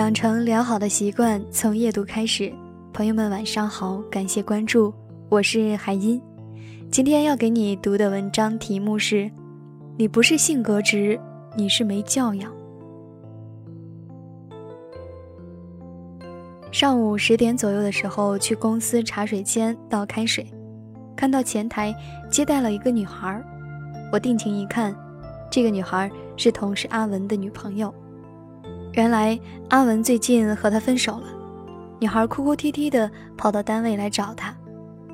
养成良好的习惯，从夜读开始。朋友们晚上好，感谢关注，我是海音。今天要给你读的文章题目是：你不是性格直，你是没教养。上午十点左右的时候，去公司茶水间倒开水，看到前台接待了一个女孩，我定睛一看，这个女孩是同事阿文的女朋友。原来阿文最近和他分手了，女孩哭哭啼啼的跑到单位来找他，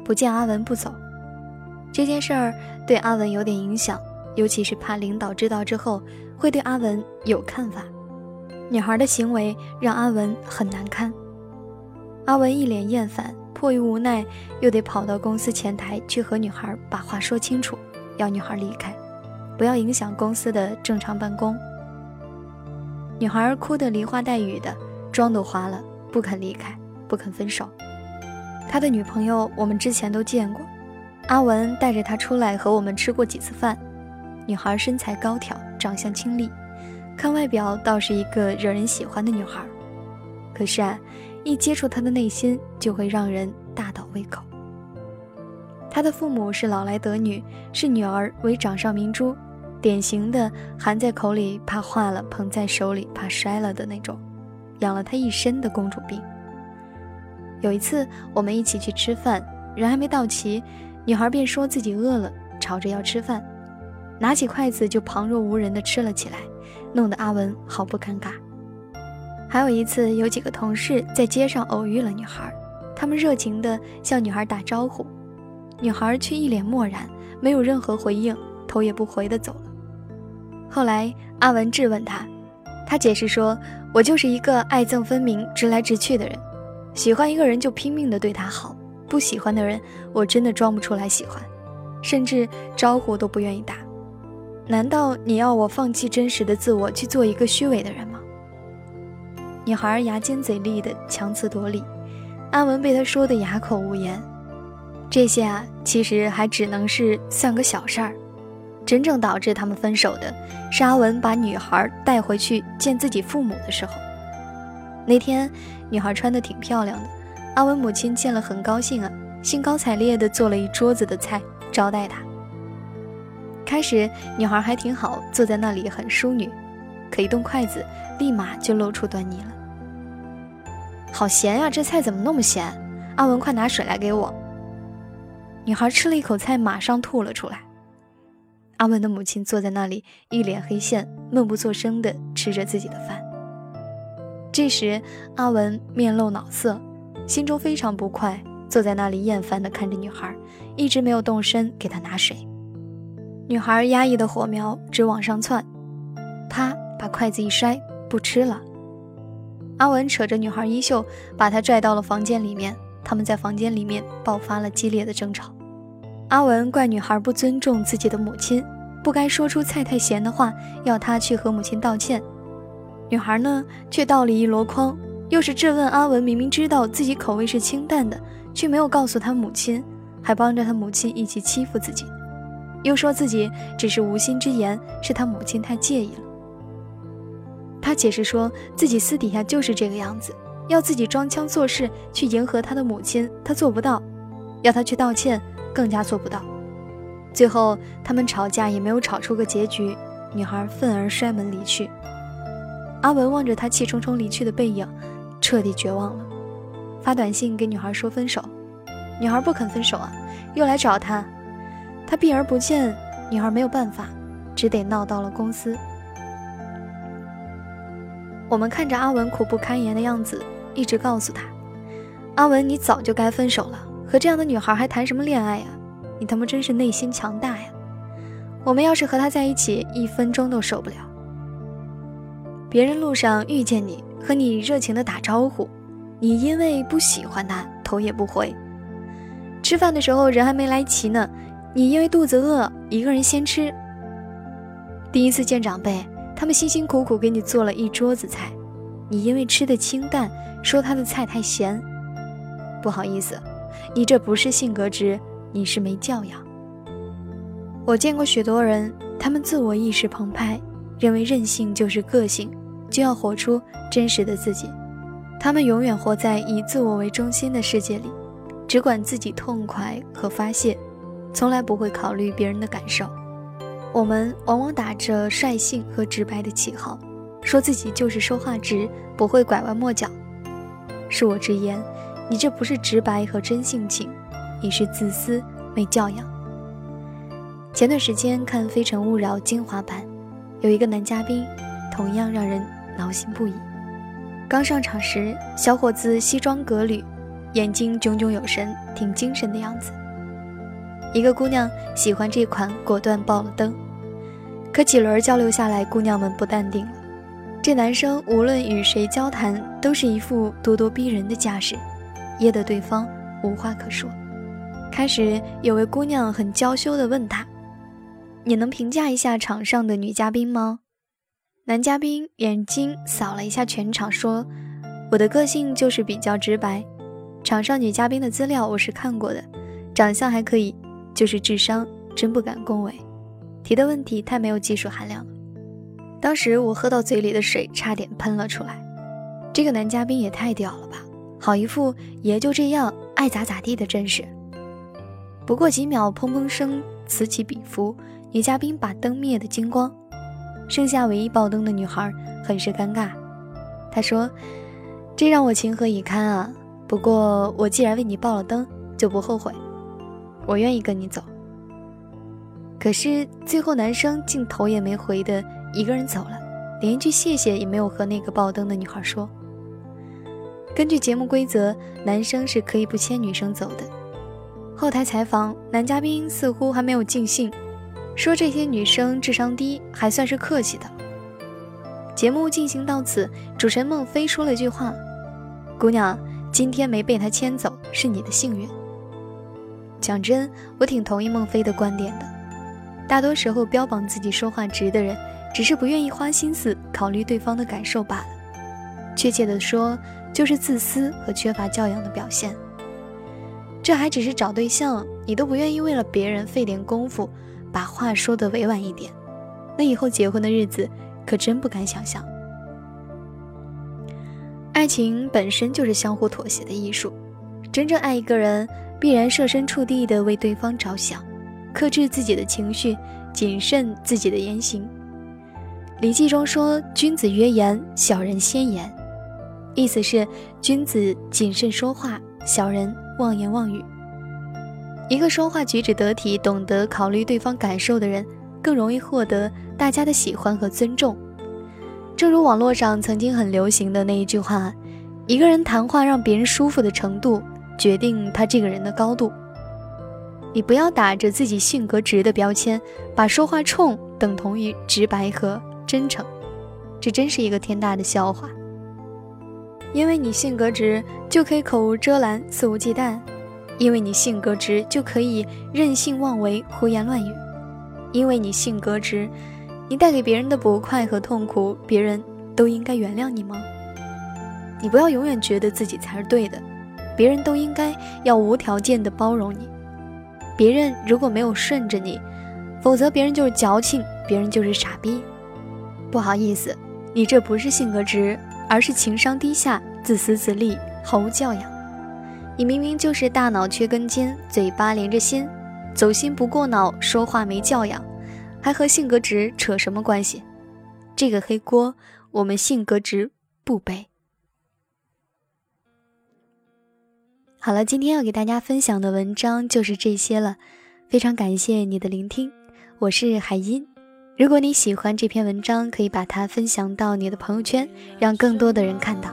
不见阿文不走。这件事儿对阿文有点影响，尤其是怕领导知道之后会对阿文有看法。女孩的行为让阿文很难堪，阿文一脸厌烦，迫于无奈又得跑到公司前台去和女孩把话说清楚，要女孩离开，不要影响公司的正常办公。女孩哭得梨花带雨的，妆都花了，不肯离开，不肯分手。他的女朋友我们之前都见过，阿文带着她出来和我们吃过几次饭。女孩身材高挑，长相清丽，看外表倒是一个惹人喜欢的女孩。可是啊，一接触她的内心，就会让人大倒胃口。她的父母是老来得女，视女儿为掌上明珠。典型的含在口里怕化了，捧在手里怕摔了的那种，养了她一身的公主病。有一次我们一起去吃饭，人还没到齐，女孩便说自己饿了，吵着要吃饭，拿起筷子就旁若无人的吃了起来，弄得阿文毫不尴尬。还有一次，有几个同事在街上偶遇了女孩，他们热情地向女孩打招呼，女孩却一脸漠然，没有任何回应，头也不回地走了。后来阿文质问他，他解释说：“我就是一个爱憎分明、直来直去的人，喜欢一个人就拼命的对他好，不喜欢的人我真的装不出来喜欢，甚至招呼都不愿意打。难道你要我放弃真实的自我去做一个虚伪的人吗？”女孩牙尖嘴利的强词夺理，阿文被他说的哑口无言。这些啊，其实还只能是算个小事儿。真正导致他们分手的是阿文把女孩带回去见自己父母的时候。那天女孩穿的挺漂亮的，阿文母亲见了很高兴啊，兴高采烈地做了一桌子的菜招待她。开始女孩还挺好，坐在那里很淑女，可一动筷子，立马就露出端倪了。好咸呀，这菜怎么那么咸？阿文，快拿水来给我。女孩吃了一口菜，马上吐了出来。阿文的母亲坐在那里，一脸黑线，闷不作声地吃着自己的饭。这时，阿文面露恼色，心中非常不快，坐在那里厌烦地看着女孩，一直没有动身给她拿水。女孩压抑的火苗直往上窜，啪，把筷子一摔，不吃了。阿文扯着女孩衣袖，把她拽到了房间里面。他们在房间里面爆发了激烈的争吵。阿文怪女孩不尊重自己的母亲，不该说出菜太咸的话，要她去和母亲道歉。女孩呢，却倒了一箩筐，又是质问阿文。明明知道自己口味是清淡的，却没有告诉他母亲，还帮着他母亲一起欺负自己，又说自己只是无心之言，是他母亲太介意了。他解释说自己私底下就是这个样子，要自己装腔作势去迎合他的母亲，他做不到，要他去道歉。更加做不到。最后，他们吵架也没有吵出个结局，女孩愤而摔门离去。阿文望着他气冲冲离去的背影，彻底绝望了，发短信给女孩说分手。女孩不肯分手啊，又来找他，他避而不见。女孩没有办法，只得闹到了公司。我们看着阿文苦不堪言的样子，一直告诉他：“阿文，你早就该分手了。”和这样的女孩还谈什么恋爱呀？你他妈真是内心强大呀！我们要是和她在一起，一分钟都受不了。别人路上遇见你，和你热情的打招呼，你因为不喜欢他，头也不回。吃饭的时候人还没来齐呢，你因为肚子饿，一个人先吃。第一次见长辈，他们辛辛苦苦给你做了一桌子菜，你因为吃的清淡，说他的菜太咸。不好意思。你这不是性格直，你是没教养。我见过许多人，他们自我意识澎湃，认为任性就是个性，就要活出真实的自己。他们永远活在以自我为中心的世界里，只管自己痛快和发泄，从来不会考虑别人的感受。我们往往打着率性和直白的旗号，说自己就是说话直，不会拐弯抹角。恕我直言，你这不是直白和真性情，你是自私没教养。前段时间看《非诚勿扰》精华版，有一个男嘉宾，同样让人挠心不已。刚上场时，小伙子西装革履，眼睛炯炯有神，挺精神的样子。一个姑娘喜欢这款，果断爆了灯。可几轮交流下来，姑娘们不淡定了。这男生无论与谁交谈，都是一副咄咄逼人的架势，噎得对方无话可说。开始有位姑娘很娇羞地问他。你能评价一下场上的女嘉宾吗？男嘉宾眼睛扫了一下全场，说：“我的个性就是比较直白。场上女嘉宾的资料我是看过的，长相还可以，就是智商真不敢恭维。提的问题太没有技术含量了。”当时我喝到嘴里的水差点喷了出来。这个男嘉宾也太屌了吧！好一副爷就这样爱咋咋地的阵势。不过几秒，砰砰声此起彼伏。女嘉宾把灯灭得精光，剩下唯一爆灯的女孩很是尴尬。她说：“这让我情何以堪啊！不过我既然为你爆了灯，就不后悔，我愿意跟你走。”可是最后男生竟头也没回的一个人走了，连一句谢谢也没有和那个爆灯的女孩说。根据节目规则，男生是可以不牵女生走的。后台采访，男嘉宾似乎还没有尽兴。说这些女生智商低，还算是客气的。节目进行到此，主持人孟非说了句话：“姑娘，今天没被他牵走是你的幸运。”讲真，我挺同意孟非的观点的。大多时候标榜自己说话直的人，只是不愿意花心思考虑对方的感受罢了。确切的说，就是自私和缺乏教养的表现。这还只是找对象，你都不愿意为了别人费点功夫。把话说得委婉一点，那以后结婚的日子可真不敢想象。爱情本身就是相互妥协的艺术，真正爱一个人，必然设身处地的为对方着想，克制自己的情绪，谨慎自己的言行。《礼记》中说：“君子约言，小人先言。”意思是君子谨慎说话，小人妄言妄语。一个说话举止得体、懂得考虑对方感受的人，更容易获得大家的喜欢和尊重。正如网络上曾经很流行的那一句话：“一个人谈话让别人舒服的程度，决定他这个人的高度。”你不要打着自己性格直的标签，把说话冲等同于直白和真诚，这真是一个天大的笑话。因为你性格直，就可以口无遮拦、肆无忌惮。因为你性格直，就可以任性妄为、胡言乱语；因为你性格直，你带给别人的不快和痛苦，别人都应该原谅你吗？你不要永远觉得自己才是对的，别人都应该要无条件的包容你。别人如果没有顺着你，否则别人就是矫情，别人就是傻逼。不好意思，你这不是性格直，而是情商低下、自私自利、毫无教养。你明明就是大脑缺根筋，嘴巴连着心，走心不过脑，说话没教养，还和性格直扯什么关系？这个黑锅我们性格直不背。好了，今天要给大家分享的文章就是这些了，非常感谢你的聆听，我是海音。如果你喜欢这篇文章，可以把它分享到你的朋友圈，让更多的人看到。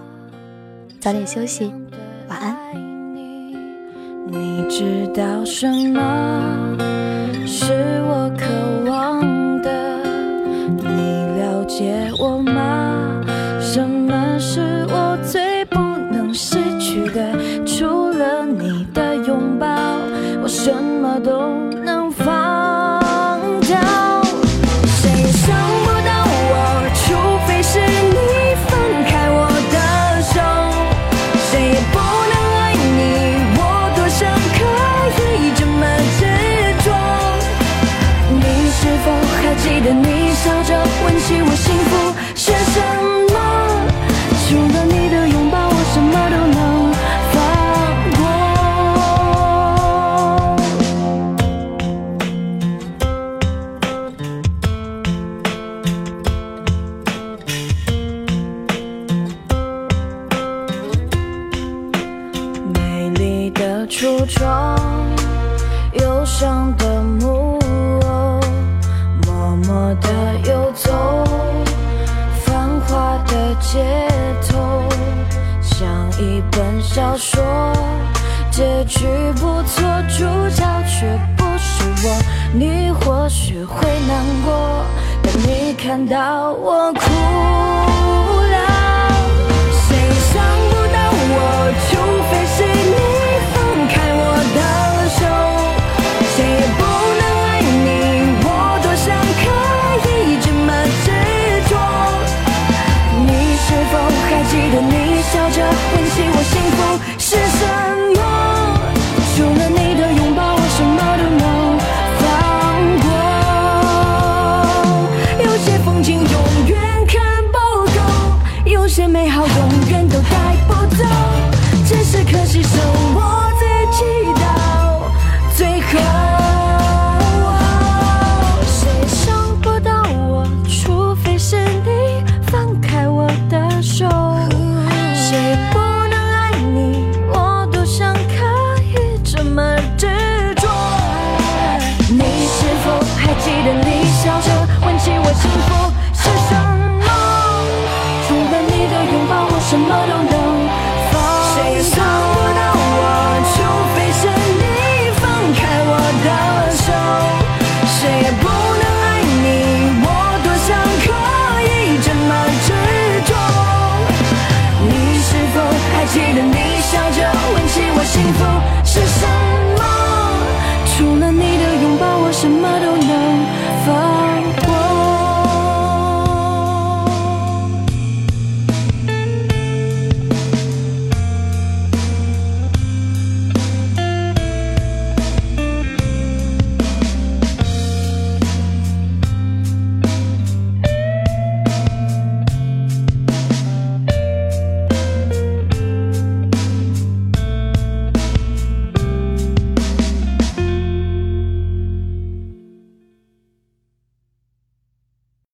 早点休息，晚安。你知道什么是我渴望的？你了解我吗？什么是我最不能失去的？记得你笑着问起我幸福是什么除了你的拥抱我什么都能放过美丽的初衷忧伤的目我的游走繁华的街头像一本小说结局不错主角却不是我。你或许会难过但你看到我哭。shame